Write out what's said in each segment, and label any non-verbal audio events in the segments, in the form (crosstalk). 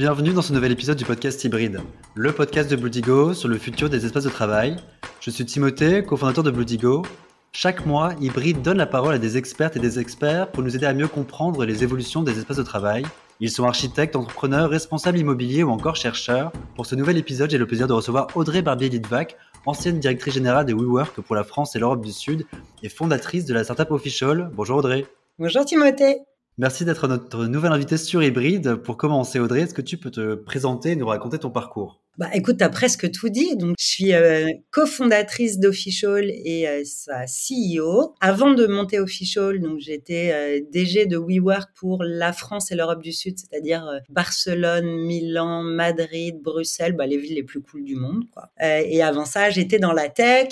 Bienvenue dans ce nouvel épisode du podcast Hybride, le podcast de Bloodigo sur le futur des espaces de travail. Je suis Timothée, cofondateur de Bloodigo. Chaque mois, Hybride donne la parole à des expertes et des experts pour nous aider à mieux comprendre les évolutions des espaces de travail. Ils sont architectes, entrepreneurs, responsables immobiliers ou encore chercheurs. Pour ce nouvel épisode, j'ai le plaisir de recevoir Audrey Barbier-Lidvac, ancienne directrice générale de WeWork pour la France et l'Europe du Sud et fondatrice de la startup Official. Bonjour Audrey. Bonjour Timothée. Merci d'être notre nouvelle invitée sur Hybride. Pour commencer, Audrey, est-ce que tu peux te présenter et nous raconter ton parcours? Bah, écoute, tu as presque tout dit. Donc, je suis euh, cofondatrice d'Official et euh, sa CEO. Avant de monter Official, donc j'étais euh, DG de WeWork pour la France et l'Europe du Sud, c'est-à-dire Barcelone, Milan, Madrid, Bruxelles, bah, les villes les plus cool du monde. Et avant ça, j'étais dans la tech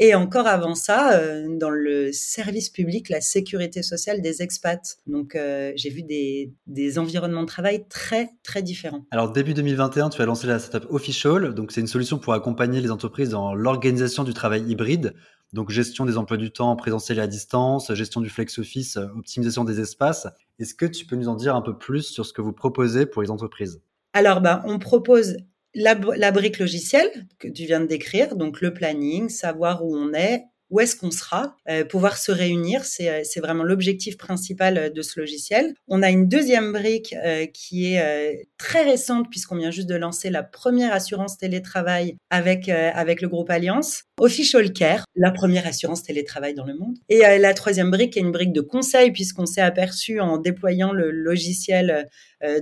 et encore avant ça, dans le service public, la sécurité sociale des expats. Donc, j'ai vu des, des environnements de travail très, très différents. Alors, début 2021, tu as lancé la startup Official donc, c'est une solution pour accompagner les entreprises dans l'organisation du travail hybride. Donc, gestion des emplois du temps présentiel et à distance, gestion du flex office, optimisation des espaces. Est-ce que tu peux nous en dire un peu plus sur ce que vous proposez pour les entreprises? Alors, ben, on propose la, la, brique logicielle que tu viens de décrire, donc le planning, savoir où on est, où est-ce qu'on sera, euh, pouvoir se réunir, c'est, euh, vraiment l'objectif principal euh, de ce logiciel. On a une deuxième brique qui est très récente puisqu'on vient juste de lancer la première assurance télétravail avec avec le groupe Alliance, Official Care, la première assurance télétravail dans le monde. Et la troisième brique est une brique de conseil puisqu'on s'est aperçu en déployant le logiciel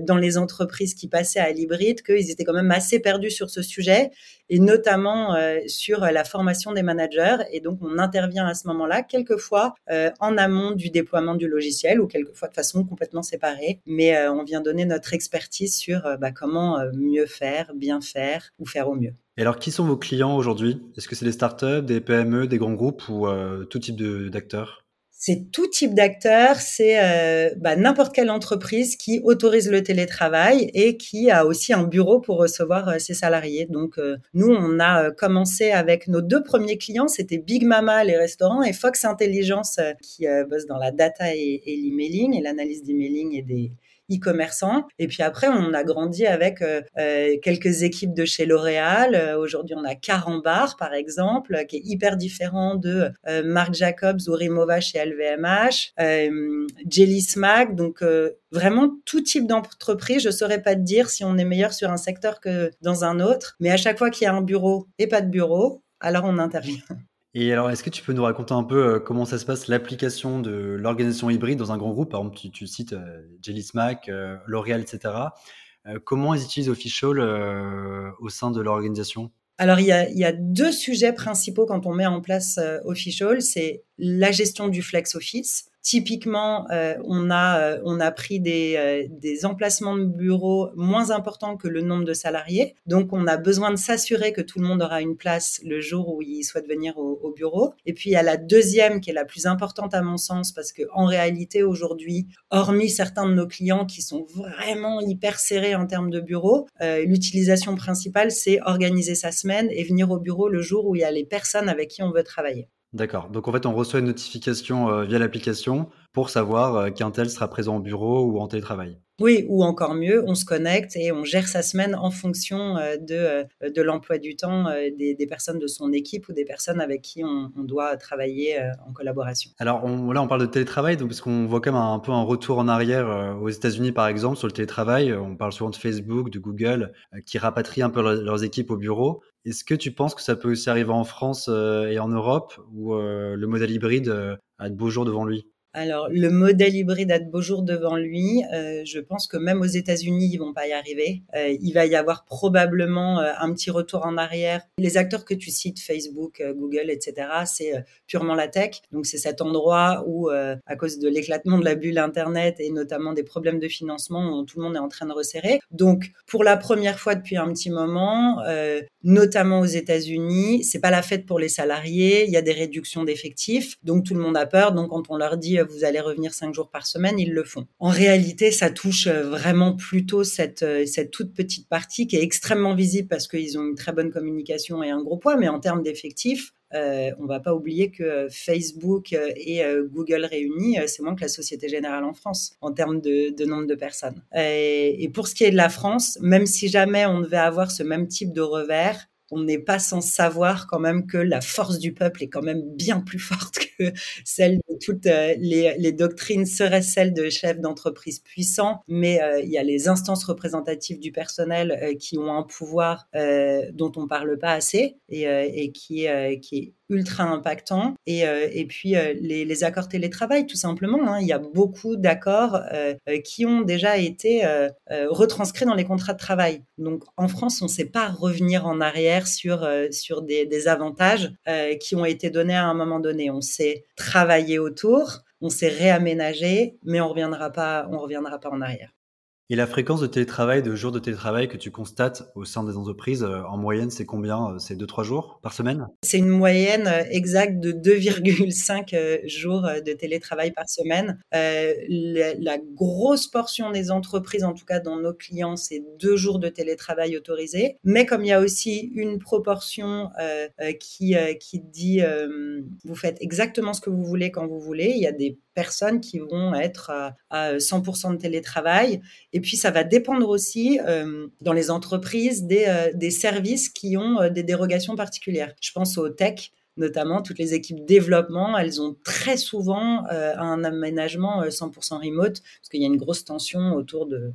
dans les entreprises qui passaient à l'hybride qu'ils étaient quand même assez perdus sur ce sujet et notamment sur la formation des managers. Et donc, on intervient à ce moment-là, quelquefois euh, en amont du déploiement du logiciel ou quelquefois de façon complètement séparée. Mais euh, on vient donner notre expertise sur euh, bah, comment mieux faire, bien faire ou faire au mieux. Et alors, qui sont vos clients aujourd'hui? Est-ce que c'est des startups, des PME, des grands groupes ou tout type d'acteurs? C'est tout type d'acteurs, c'est euh, bah, n'importe quelle entreprise qui autorise le télétravail et qui a aussi un bureau pour recevoir euh, ses salariés. Donc euh, nous, on a commencé avec nos deux premiers clients, c'était Big Mama les restaurants et Fox Intelligence qui bosse dans la data et, et l'emailing et l'analyse d'emailing et des e-commerçants. Et puis après, on a grandi avec euh, euh, quelques équipes de chez L'Oréal. Euh, aujourd'hui, on a Carambar, par exemple, qui est hyper différent de Marc Jacobs ou Rimova chez LVMH, Jelly Smack. Donc, vraiment tout type d'entreprise. Je saurais pas te dire si on est meilleur sur un secteur que dans un autre. Mais à chaque fois qu'il y a un bureau et pas de bureau, alors on intervient. Et alors, est-ce que tu peux nous raconter un peu euh, comment ça se passe, l'application de l'organisation hybride dans un grand groupe? Par exemple, tu, cites euh, Jelly Smack, euh, L'Oréal, etc. Euh, comment ils utilisent Official au sein de l'organisation? Alors, il y, a, il y, a, deux sujets principaux quand on met en place Official. C'est la gestion du flex office. Typiquement, euh, on a euh, on a pris des, euh, des emplacements de bureaux moins importants que le nombre de salariés. Donc, on a besoin de s'assurer que tout le monde aura une place le jour où il souhaite venir au, au, bureau. Et puis, il y a la deuxième qui est la plus importante à mon sens parce que en réalité, aujourd'hui, hormis certains de nos clients qui sont vraiment hyper serrés en termes de bureaux, euh, l'utilisation principale, c'est organiser sa semaine et venir au bureau le jour où il y a les personnes avec qui on veut travailler. D'accord. Donc en fait, on reçoit une notification euh, via l'application pour savoir euh, qu'un tel sera présent au bureau ou en télétravail. Oui, ou encore mieux, on se connecte et on gère sa semaine en fonction euh, de, euh, de l'emploi du temps des, des, personnes de son équipe ou des personnes avec qui on, on doit travailler en collaboration. Alors on, là, on parle de télétravail, donc parce qu'on voit quand même un, un, peu un retour en arrière aux États-Unis, par exemple, sur le télétravail. On parle souvent de Facebook, de Google, qui rapatrient un peu leurs équipes au bureau. Est-ce que tu penses que ça peut aussi arriver en France et en Europe, où le modèle hybride a de beaux jours devant lui? Alors, le modèle hybride a de beaux jours devant lui. Euh, je pense que même aux États-Unis, ils vont pas y arriver. Euh, il va y avoir probablement euh, un petit retour en arrière. Les acteurs que tu cites, Facebook, euh, Google, etc., c'est euh, purement la tech. Donc, c'est cet endroit où, à cause de l'éclatement de la bulle Internet et notamment des problèmes de financement, où tout le monde est en train de resserrer. Donc, pour la première fois depuis un petit moment, notamment aux États-Unis, c'est pas la fête pour les salariés. Il y a des réductions d'effectifs. Donc, tout le monde a peur. Donc, quand on leur dit vous allez revenir cinq jours par semaine, ils le font. En réalité, ça touche euh, vraiment plutôt cette, euh, cette toute petite partie qui est extrêmement visible parce qu'ils ont une très bonne communication et un gros poids, mais en termes d'effectifs, euh, on va pas oublier que Facebook et Google réunis, c'est moins que la Société Générale en France en termes de, nombre de personnes. Et, et pour ce qui est de la France, même si jamais on devait avoir ce même type de revers, on n'est pas sans savoir quand même que la force du peuple est quand même bien plus forte que celle de toutes euh, les, doctrines seraient celles de chefs d'entreprise puissants, mais euh, il y a les instances représentatives du personnel euh, qui ont un pouvoir dont on parle pas assez et, et qui, qui est ultra impactant. Et, et puis les, les, accords télétravail, tout simplement. Hein. Il y a beaucoup d'accords qui ont déjà été retranscrits dans les contrats de travail. Donc en France, on ne sait pas revenir en arrière sur, sur des, des avantages qui ont été donnés à un moment donné. On sait travailler autour, on s'est réaménagé, mais on reviendra pas, on reviendra pas en arrière. Et la fréquence de télétravail, de jours de télétravail que tu constates au sein des entreprises, euh, en moyenne, c'est combien euh, C'est 2-3 jours par semaine? C'est une moyenne euh, exacte de 2,5 jours de télétravail par semaine. la, grosse portion des entreprises, en tout cas dans nos clients, c'est deux jours de télétravail autorisé. Mais comme il y a aussi une proportion qui, qui dit vous faites exactement ce que vous voulez quand vous voulez, il y a des personnes qui vont être à, 100% de télétravail. Et puis, ça va dépendre aussi euh, dans les entreprises des, euh, services qui ont euh, des dérogations particulières. Je pense aux tech notamment toutes les équipes développement, elles ont très souvent un aménagement 100% remote parce qu'il y a une grosse tension autour de,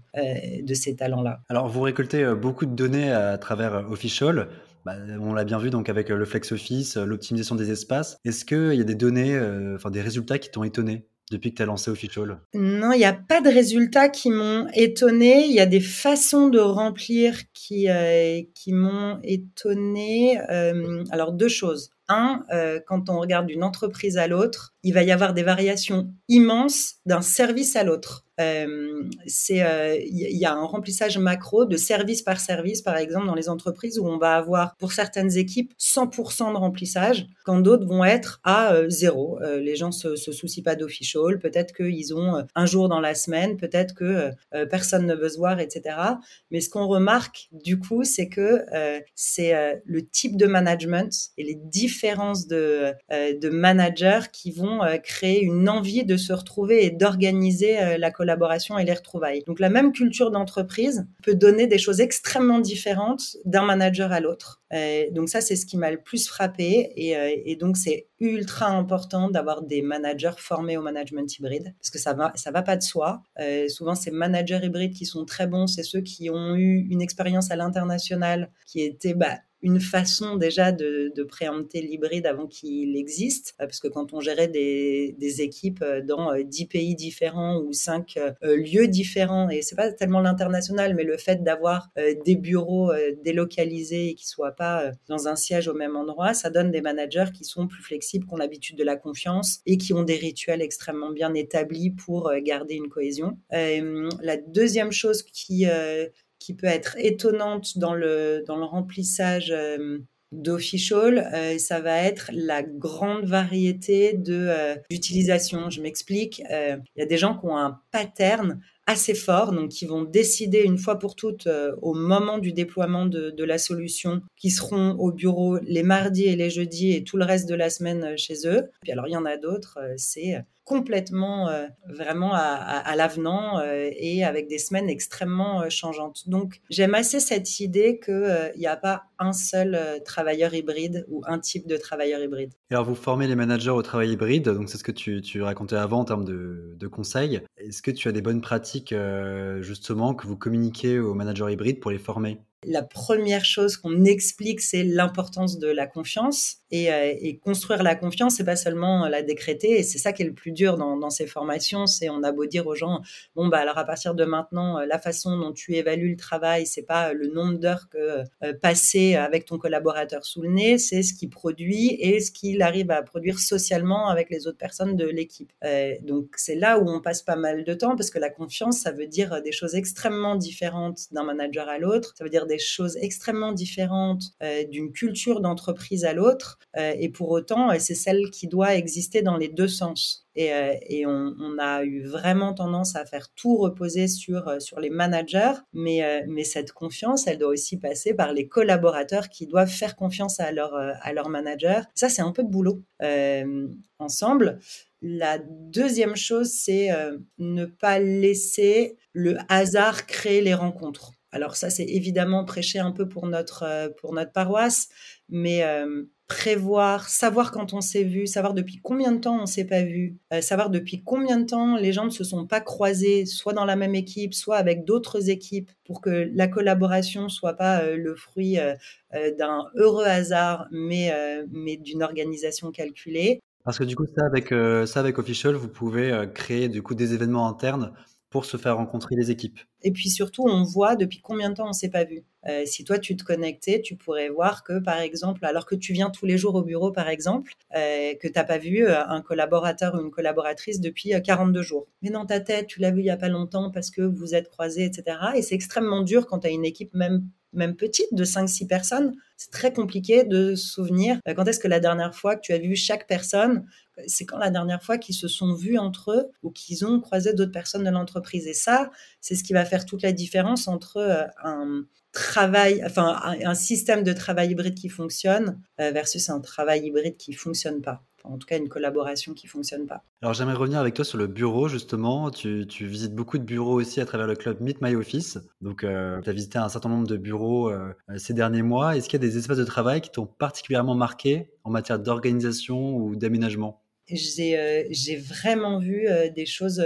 de ces talents-là. Alors, vous récoltez beaucoup de données à travers Official. Bah, on l'a bien vu donc avec le flex office, l'optimisation des espaces. Est-ce qu'il y a des données, enfin des résultats qui t'ont étonné? Depuis que tu as lancé Official Non, il n'y a pas de résultats qui m'ont étonné. Il y a des façons de remplir qui, euh, m'ont étonné. Euh, alors, deux choses. Un, euh, quand on regarde d'une entreprise à l'autre, il va y avoir des variations immenses d'un service à l'autre. Euh, c'est il euh, y, a un remplissage macro de service par service, par exemple, dans les entreprises où on va avoir pour certaines équipes 100% de remplissage, quand d'autres vont être à euh, zéro. les gens se, se soucient pas d'official, peut-être qu'ils ont un jour dans la semaine, peut-être que personne ne veut se voir, etc. Mais ce qu'on remarque du coup, c'est que c'est le type de management et les différences de, de managers qui vont créer une envie de se retrouver et d'organiser la collaboration collaboration et les retrouvailles. Donc la même culture d'entreprise peut donner des choses extrêmement différentes d'un manager à l'autre. donc ça, c'est ce qui m'a le plus frappé. Euh, et, donc c'est ultra important d'avoir des managers formés au management hybride parce que ça va, ça va pas de soi. Euh, souvent, ces managers hybrides qui sont très bons, c'est ceux qui ont eu une expérience à l'international qui était bah, une façon déjà de, préempter l'hybride avant qu'il existe, euh, parce que quand on gérait des, équipes euh, dans euh, dix pays différents ou cinq lieux différents, et c'est pas tellement l'international, mais le fait d'avoir des bureaux délocalisés et qui soient pas dans un siège au même endroit, ça donne des managers qui sont plus flexibles, qui ont l'habitude de la confiance et qui ont des rituels extrêmement bien établis pour garder une cohésion. la deuxième chose qui qui peut être étonnante dans le, dans le remplissage euh, d'official, euh, ça va être la grande variété euh, d'utilisation. Je m'explique. Il y a des gens qui ont un pattern assez fort, donc qui vont décider une fois pour toutes au moment du déploiement de, la solution, qui seront au bureau les mardis et les jeudis et tout le reste de la semaine chez eux. Puis alors il y en a d'autres, c'est complètement euh, vraiment à, l'avenant euh, et avec des semaines extrêmement euh, changeantes. Donc j'aime assez cette idée qu'il n'y a pas un seul travailleur hybride ou un type de travailleur hybride. alors vous formez les managers au travail hybride, donc c'est ce que tu, tu, racontais avant en termes de, de conseils. Est-ce que tu as des bonnes pratiques justement que vous communiquez aux managers hybrides pour les former? La première chose qu'on explique, c'est l'importance de la confiance. Et, euh, construire la confiance, c'est pas seulement la décréter. Et c'est ça qui est le plus dur dans, ces formations. C'est on a beau dire aux gens, bon bah alors à partir de maintenant, euh, la façon dont tu évalues le travail, c'est pas le nombre d'heures que euh, passer avec ton collaborateur sous le nez, c'est ce qu'il produit et ce qu'il arrive à produire socialement avec les autres personnes de l'équipe. donc c'est là où on passe pas mal de temps parce que la confiance, ça veut dire des choses extrêmement différentes d'un manager à l'autre. Ça veut dire des choses extrêmement différentes d'une culture d'entreprise à l'autre, et pour autant, c'est celle qui doit exister dans les deux sens. Et, on, a eu vraiment tendance à faire tout reposer sur, les managers, mais, cette confiance, elle doit aussi passer par les collaborateurs qui doivent faire confiance à leur, à leur manager. Ça, c'est un peu de boulot ensemble. La deuxième chose, c'est euh, ne pas laisser le hasard créer les rencontres. Alors ça, c'est évidemment prêcher un peu pour notre, euh, pour notre paroisse, mais euh, prévoir, savoir quand on s'est vu, savoir depuis combien de temps on s'est pas vu, savoir depuis combien de temps les gens ne se sont pas croisés, soit dans la même équipe, soit avec d'autres équipes, pour que la collaboration soit pas le fruit d'un heureux hasard, mais, mais d'une organisation calculée. Parce que du coup, ça avec, euh, ça avec Official, vous pouvez euh, créer du coup des événements internes pour se faire rencontrer les équipes. Et puis surtout, on voit depuis combien de temps on s'est pas vu. Euh, si toi, tu te connectais, tu pourrais voir que, par exemple, alors que tu viens tous les jours au bureau, par exemple, que tu n'as pas vu un collaborateur ou une collaboratrice depuis 42 jours. Mais dans ta tête, tu l'as vu il n'y a pas longtemps parce que vous êtes croisés, etc. Et c'est extrêmement dur quand tu as une équipe même même petite, de 5-6 personnes, c'est très compliqué de souvenir euh, quand est-ce que la dernière fois que tu as vu chaque personne, c'est quand la dernière fois qu'ils se sont vus entre eux ou qu'ils ont croisé d'autres personnes de l'entreprise. Et ça, c'est ce qui va faire toute la différence entre euh, un travail, enfin un, système de travail hybride qui fonctionne euh, versus un travail hybride qui fonctionne pas en tout cas une collaboration qui fonctionne pas. Alors j'aimerais revenir avec toi sur le bureau justement. Tu, visites beaucoup de bureaux aussi à travers le club Meet My Office. Donc euh, tu as visité un certain nombre de bureaux euh, ces derniers mois. Est-ce qu'il y a des espaces de travail qui t'ont particulièrement marqué en matière d'organisation ou d'aménagement? J'ai euh, vraiment vu des choses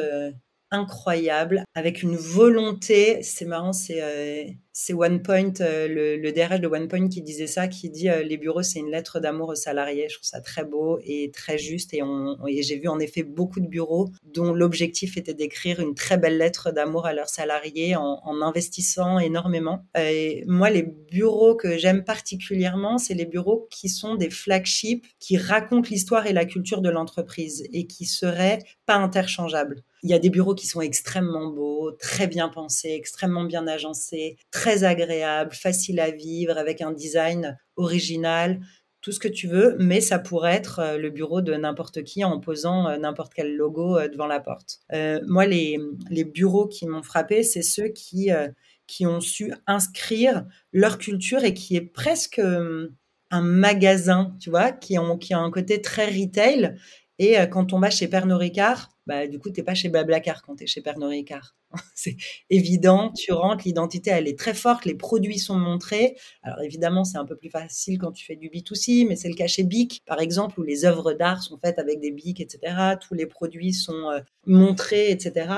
incroyables avec une volonté. C'est marrant, c'est c'est OnePoint, euh, le, le, DRH de OnePoint qui disait ça, qui dit euh, les bureaux c'est une lettre d'amour aux salariés. Je trouve ça très beau et très juste. Et, j'ai vu en effet beaucoup de bureaux dont l'objectif était d'écrire une très belle lettre d'amour à leurs salariés en, en investissant énormément. Et moi, les bureaux que j'aime particulièrement, c'est les bureaux qui sont des flagships, qui racontent l'histoire et la culture de l'entreprise et qui seraient pas interchangeables. Il y a des bureaux qui sont extrêmement beaux, très bien pensés, extrêmement bien agencés, très agréable, facile à vivre, avec un design original, tout ce que tu veux, mais ça pourrait être euh, le bureau de n'importe qui en posant euh, n'importe quel logo euh, devant la porte. moi, les, les, bureaux qui m'ont frappé, c'est ceux qui, qui ont su inscrire leur culture et qui est presque un magasin, tu vois, qui, ont, qui a un côté très retail. Et quand on va chez Pernod Ricard, bah, du coup, tu n'es pas chez Bablacar quand tu es chez Pernod Ricard. (laughs) c'est évident, tu rentres, l'identité, elle est très forte, les produits sont montrés. Alors évidemment, c'est un peu plus facile quand tu fais du B2C, mais c'est le cas chez BIC, par exemple, où les œuvres d'art sont faites avec des BIC, etc. Tous les produits sont euh, montrés, etc.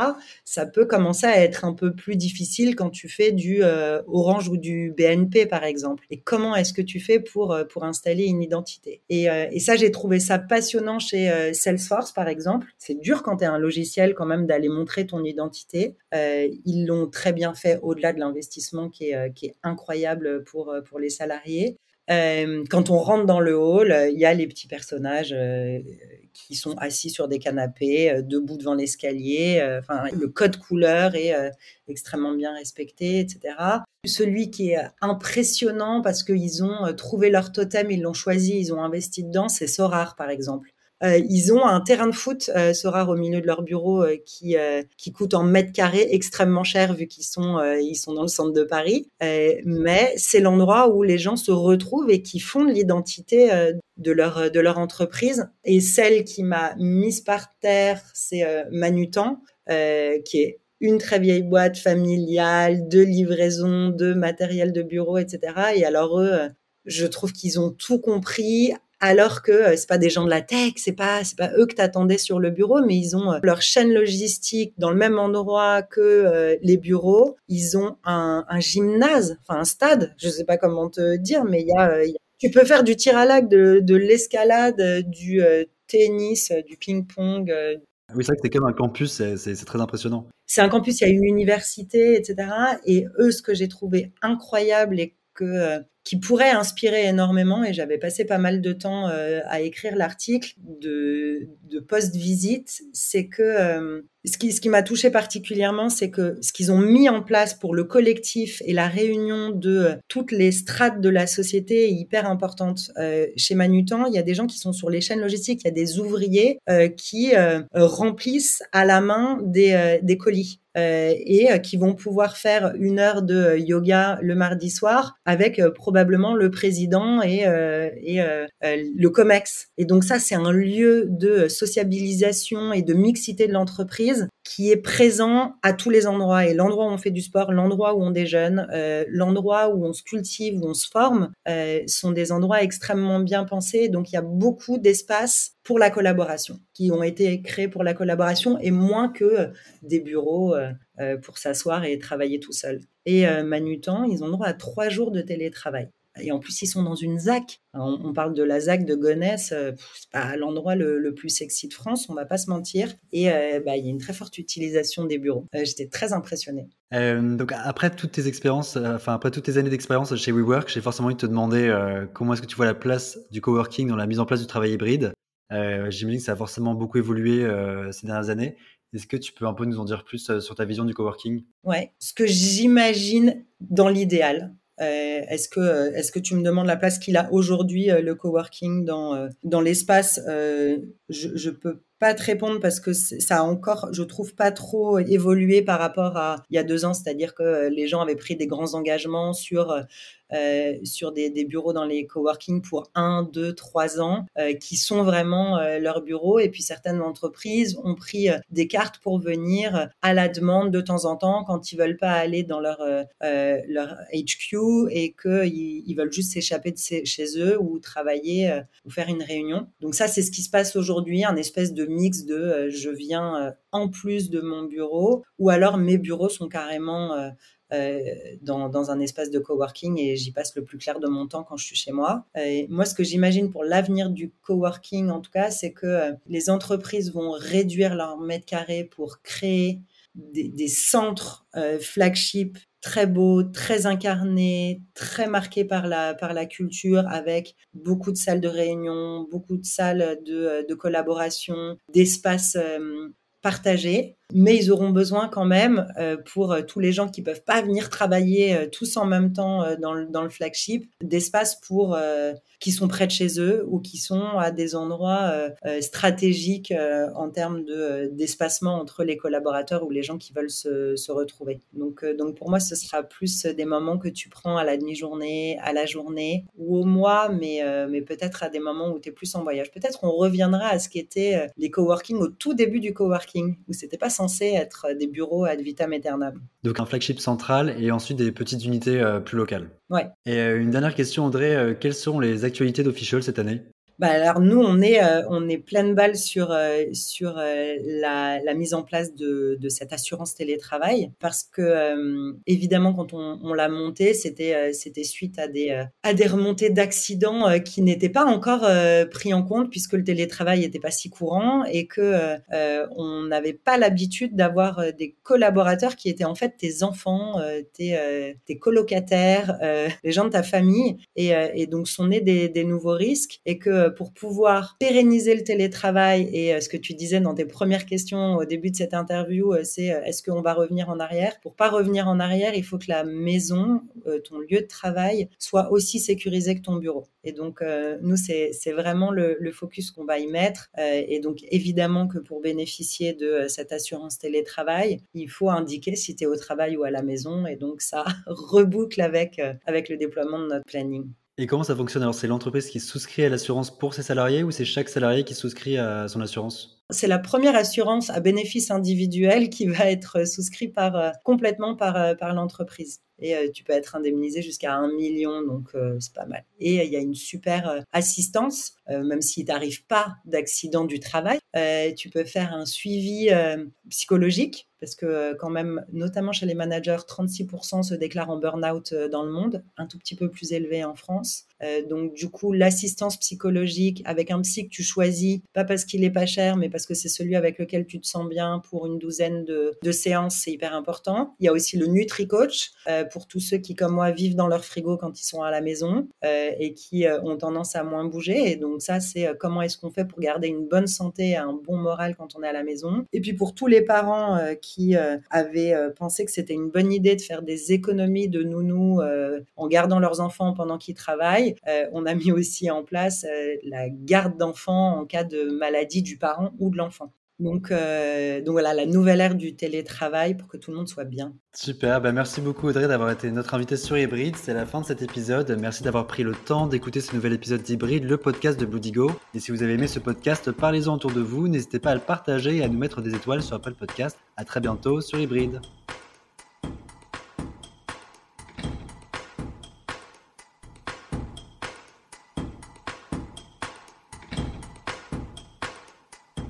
Ça peut commencer à être un peu plus difficile quand tu fais du euh, Orange ou du BNP, par exemple. Et comment est-ce que tu fais pour, euh, pour installer une identité? Et, et, ça, j'ai trouvé ça passionnant chez Salesforce, par exemple. C'est dur quand tu un logiciel quand même d'aller montrer ton identité. Euh, ils l'ont très bien fait au-delà de l'investissement qui est, euh, qui est incroyable pour, euh, pour les salariés. quand on rentre dans le hall, il y a les petits personnages qui sont assis sur des canapés, debout devant l'escalier. Enfin, le code couleur est extrêmement bien respecté, etc. Celui qui est impressionnant parce qu'ils ont trouvé leur totem, ils l'ont choisi, ils ont investi dedans, c'est Sorar, par exemple. Euh, ils ont un terrain de foot, euh, rare au milieu de leur bureau, euh, qui qui coûte en mètres carrés extrêmement cher vu qu'ils sont ils sont dans le centre de Paris. mais c'est l'endroit où les gens se retrouvent et qui font l'identité de leur de leur entreprise. Et celle qui m'a mise par terre, c'est Manutan, qui est une très vieille boîte familiale de livraison, de matériel de bureau, etc. Et alors eux, je trouve qu'ils ont tout compris alors que euh, c'est pas des gens de la tech, c'est pas c'est pas eux que t'attendais sur le bureau, mais ils ont euh, leur chaîne logistique dans le même endroit que euh, les bureaux. Ils ont un, gymnase, enfin un stade, je sais pas comment te dire, mais il y a, tu peux faire du tir à lac, de, l'escalade, du tennis, du ping-pong. Oui, c'est vrai que c'est comme un campus, c'est très impressionnant. C'est un campus, il y a une université, etc. Et eux, ce que j'ai trouvé incroyable et que qui pourrait inspirer énormément, et j'avais passé pas mal de temps à écrire l'article de, post-visite, c'est que ce qui, ce qui m'a touché particulièrement, c'est que ce qu'ils ont mis en place pour le collectif et la réunion de euh, toutes les strates de la société est hyper importante. Euh, chez Manutan, il y a des gens qui sont sur les chaînes logistiques, il y a des ouvriers euh, qui euh, remplissent à la main des, des colis. Euh, et qui vont pouvoir faire une heure de yoga le mardi soir avec probablement le président et, et le COMEX. Et donc ça, c'est un lieu de sociabilisation et de mixité de l'entreprise qui est présent à tous les endroits. Et l'endroit où on fait du sport, l'endroit où on déjeune, euh, l'endroit où on se cultive, où on se forme, euh, sont des endroits extrêmement bien pensés. Donc il y a beaucoup d'espace pour la collaboration, qui ont été créés pour la collaboration et moins que des bureaux euh, pour s'asseoir et travailler tout seul. Et Manutan, ils ont droit à trois jours de télétravail. Et en plus, ils sont dans une ZAC. On, parle de la ZAC de Gonesse, euh, c'est pas l'endroit le, plus sexy de France, on va pas se mentir. Et euh, bah, il y a une très forte utilisation des bureaux. Euh, j'étais très impressionnée. donc après toutes tes expériences, enfin après toutes tes années d'expérience chez WeWork, j'ai forcément envie de te demander comment est-ce que tu vois la place du coworking dans la mise en place du travail hybride? J'imagine que ça a forcément beaucoup évolué ces dernières années. Est-ce que tu peux un peu nous en dire plus sur ta vision du coworking? Ouais, ce que j'imagine dans l'idéal, est-ce que euh, est-ce que tu me demandes la place qu'il a aujourd'hui euh, le coworking dans dans l'espace je, je peux pas te répondre parce que ça a encore, je trouve, pas trop évolué par rapport à il y a deux ans. C'est-à-dire que les gens avaient pris des grands engagements sur euh, sur des, bureaux dans les coworking pour un, deux, trois ans, euh, qui sont vraiment euh, leurs bureaux. Et puis certaines entreprises ont pris des cartes pour venir à la demande de temps en temps quand ils veulent pas aller dans leur leur HQ et qu'ils ils veulent juste s'échapper de chez eux ou travailler ou faire une réunion. Donc ça, c'est ce qui se passe aujourd'hui, un espèce de mix de je viens en plus de mon bureau ou alors mes bureaux sont carrément dans, dans, un espace de coworking et j'y passe le plus clair de mon temps quand je suis chez moi. Moi, ce que j'imagine pour l'avenir du coworking, en tout cas, c'est que euh, les entreprises vont réduire leurs mètres carrés pour créer des, centres euh, flagship très beaux, très incarnés, très marqués par la, par la culture, avec beaucoup de salles de réunion, beaucoup de salles de, de collaboration, d'espaces partagés mais ils auront besoin quand même euh, pour euh, tous les gens qui peuvent pas venir travailler euh, tous en même temps dans, le, dans le flagship d'espace pour qui sont près de chez eux ou qui sont à des endroits stratégiques en termes de d'espacement entre les collaborateurs ou les gens qui veulent se, se retrouver. Donc donc pour moi ce sera plus des moments que tu prends à la demi-journée, à la journée ou au mois mais mais peut-être à des moments où tu es plus en voyage. Peut-être on reviendra à ce qui était les coworking au tout début du coworking où c'était pas censé être des bureaux ad vitam aeternam. Donc un flagship central et ensuite des petites unités euh, plus locales. Ouais. Et euh, une dernière question, André, euh, quelles sont les actualités d'Official cette année? Bah alors nous on est euh, on est pleine balle sur euh, sur euh, la, la, mise en place de, de cette assurance télétravail parce que évidemment quand on, on l'a monté c'était c'était suite à des à des remontées d'accidents qui n'étaient pas encore pris en compte puisque le télétravail n'était pas si courant et que on n'avait pas l'habitude d'avoir des collaborateurs qui étaient en fait tes enfants tes tes colocataires les gens de ta famille. Et, et donc sont nés des, des nouveaux risques et que pour pouvoir pérenniser le télétravail et euh, ce que tu disais dans tes premières questions au début de cette interview, euh, c'est euh, est-ce qu'on va revenir en arrière? Pour pas revenir en arrière, il faut que la maison, ton lieu de travail, soit aussi sécurisé que ton bureau. Et donc, nous, c'est vraiment le, le focus qu'on va y mettre. et donc, évidemment que pour bénéficier de cette assurance télétravail, il faut indiquer si tu es au travail ou à la maison. Et donc, ça (laughs) reboucle avec, avec le déploiement de notre planning. Et comment ça fonctionne? Alors, c'est l'entreprise qui souscrit à l'assurance pour ses salariés ou c'est chaque salarié qui souscrit à son assurance? C'est la première assurance à bénéfice individuel qui va être souscrite par, euh, complètement par, euh, par l'entreprise. Et euh, tu peux être indemnisé jusqu'à un million, donc c'est pas mal. Et il y a une super assistance, même s'il t'arrive pas d'accident du travail, tu peux faire un suivi psychologique parce que euh, quand même, notamment chez les managers, 36% se déclarent en burn-out euh, dans le monde, un tout petit peu plus élevé en France. Euh, donc du coup, l'assistance psychologique avec un psy que tu choisis, pas parce qu'il est pas cher, mais parce parce que c'est celui avec lequel tu te sens bien pour une douzaine de, séances, c'est hyper important. Il y a aussi le Nutri-Coach euh, pour tous ceux qui, comme moi, vivent dans leur frigo quand ils sont à la maison euh, et qui euh, ont tendance à moins bouger. Et donc ça, c'est comment est-ce qu'on fait pour garder une bonne santé et un bon moral quand on est à la maison. Et puis pour tous les parents qui avaient pensé que c'était une bonne idée de faire des économies de nounous en gardant leurs enfants pendant qu'ils travaillent, on a mis aussi en place la garde d'enfants en cas de maladie du parent de l'enfant. Donc, euh, donc voilà, la nouvelle ère du télétravail pour que tout le monde soit bien. Super, ben merci beaucoup Audrey d'avoir été notre invité sur Hybride. C'est la fin de cet épisode. Merci d'avoir pris le temps d'écouter ce nouvel épisode d'Hybride, le podcast de Bloodigo. Et si vous avez aimé ce podcast, parlez-en autour de vous. N'hésitez pas à le partager et à nous mettre des étoiles sur Apple Podcast. À très bientôt sur Hybride.